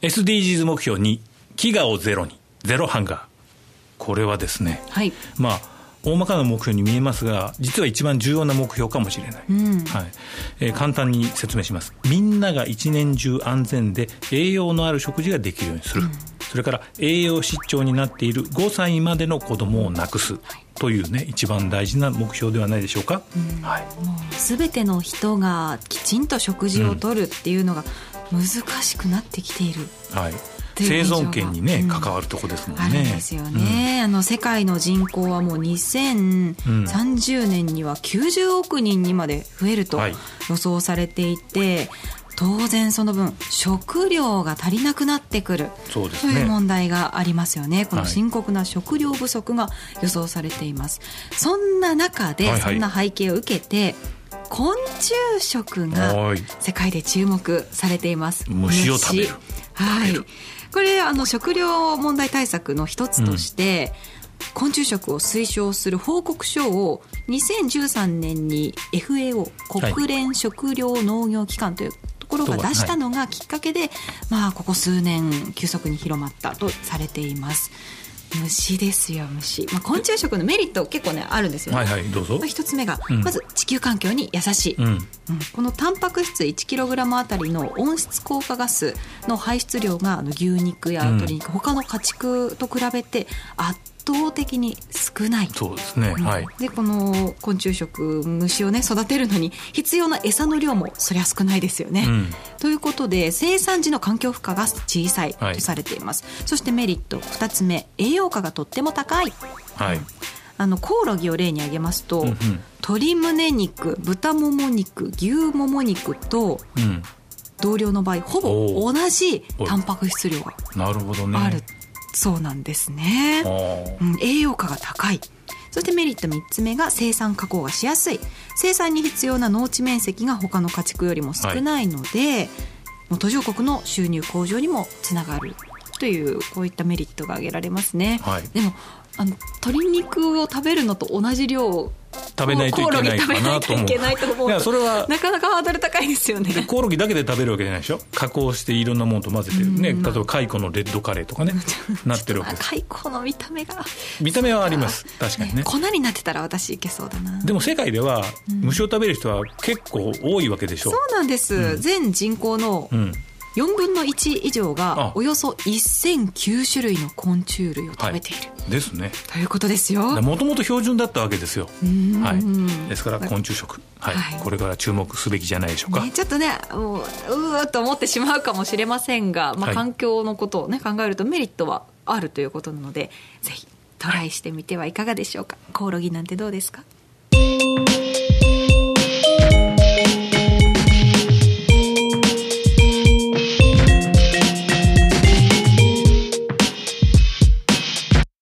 SDGs 目標2飢餓をゼロにゼロハンガー。これはですね、はい、まあ大まかな目標に見えますが実は一番重要な目標かもしれない、うん、はい。えー、簡単に説明します。みんなが一年中安全で栄養のある食事ができるようにする、うん、それから栄養失調になっている5歳までの子供をなくす、というね一番大事な目標ではないでしょうか、うん、はい、もう全ての人がきちんと食事をとるっていうのが難しくなってきている、はい。生存権にね、関わるとこですもんね。あるんですよね、あの世界の人口はもう2030年には90億人にまで増えると予想されていて、当然その分食料が足りなくなってくる。という問題がありますよね、この深刻な食料不足が予想されています、はい、そんな中で、そんな背景を受けて昆虫食が世界で注目されています。虫を食べる。はい。これあの食料問題対策の一つとして、うん、昆虫食を推奨する報告書を2013年に FAO 国連食糧農業機関というところが出したのがきっかけで、はい、まあここ数年急速に広まったとされています。虫ですよ虫、まあ、昆虫食のメリット結構ねあるんですよね。はいはいどうぞ、まあ、一つ目が、うん、まず地球環境に優しい、うん、うん、このタンパク質 1kg あたりの温室効果ガスの排出量があの牛肉や鶏肉、うん、他の家畜と比べて圧倒的に少ない。そうですね、はい、でこの昆虫食虫をね育てるのに必要な餌の量もそりゃ少ないですよね、うん、ということで生産時の環境負荷が小さいとされています、はい、そしてメリット。2つ目。栄養価がとっても高い、はい、あのコオロギを例に挙げますと、うんうん、鶏胸肉豚もも肉牛もも肉と、うん。同僚の場合ほぼ同じタンパク質量があるそうなんですね、うん、栄養価が高い。そしてメリット3つ目が生産加工がしやすい。生産に必要な農地面積が他の家畜よりも少ないので、はい、途上国の収入向上にもつながるというこういったメリットが挙げられますね、はい、でもあの鶏肉を食べるのと同じ量食べないといけないかなと思う。いや、それは。なかなかハードル高いですよね。コオロギだけで食べるわけじゃないでしょ？加工していろんなものと混ぜてるね。例えば、蚕のレッドカレーとかね。なってるわけです。蚕の見た目が。見た目はあります。確かにね。粉になってたら私いけそうだな。でも世界では、虫を食べる人は結構多いわけでしょ？そうなんです。全人口の、うん4分の1以上がおよそ1009種類の昆虫類を食べている、はい、ですね。ということですよ。もともと標準だったわけですよ、はい、ですから昆虫食、はい、はい、これから注目すべきじゃないでしょうか、ね、ちょっとねもううわと思ってしまうかもしれませんが、まあ、環境のことをね、考えるとメリットはあるということなのでぜひトライしてみてはいかがでしょうか。コオロギなんてどうですか？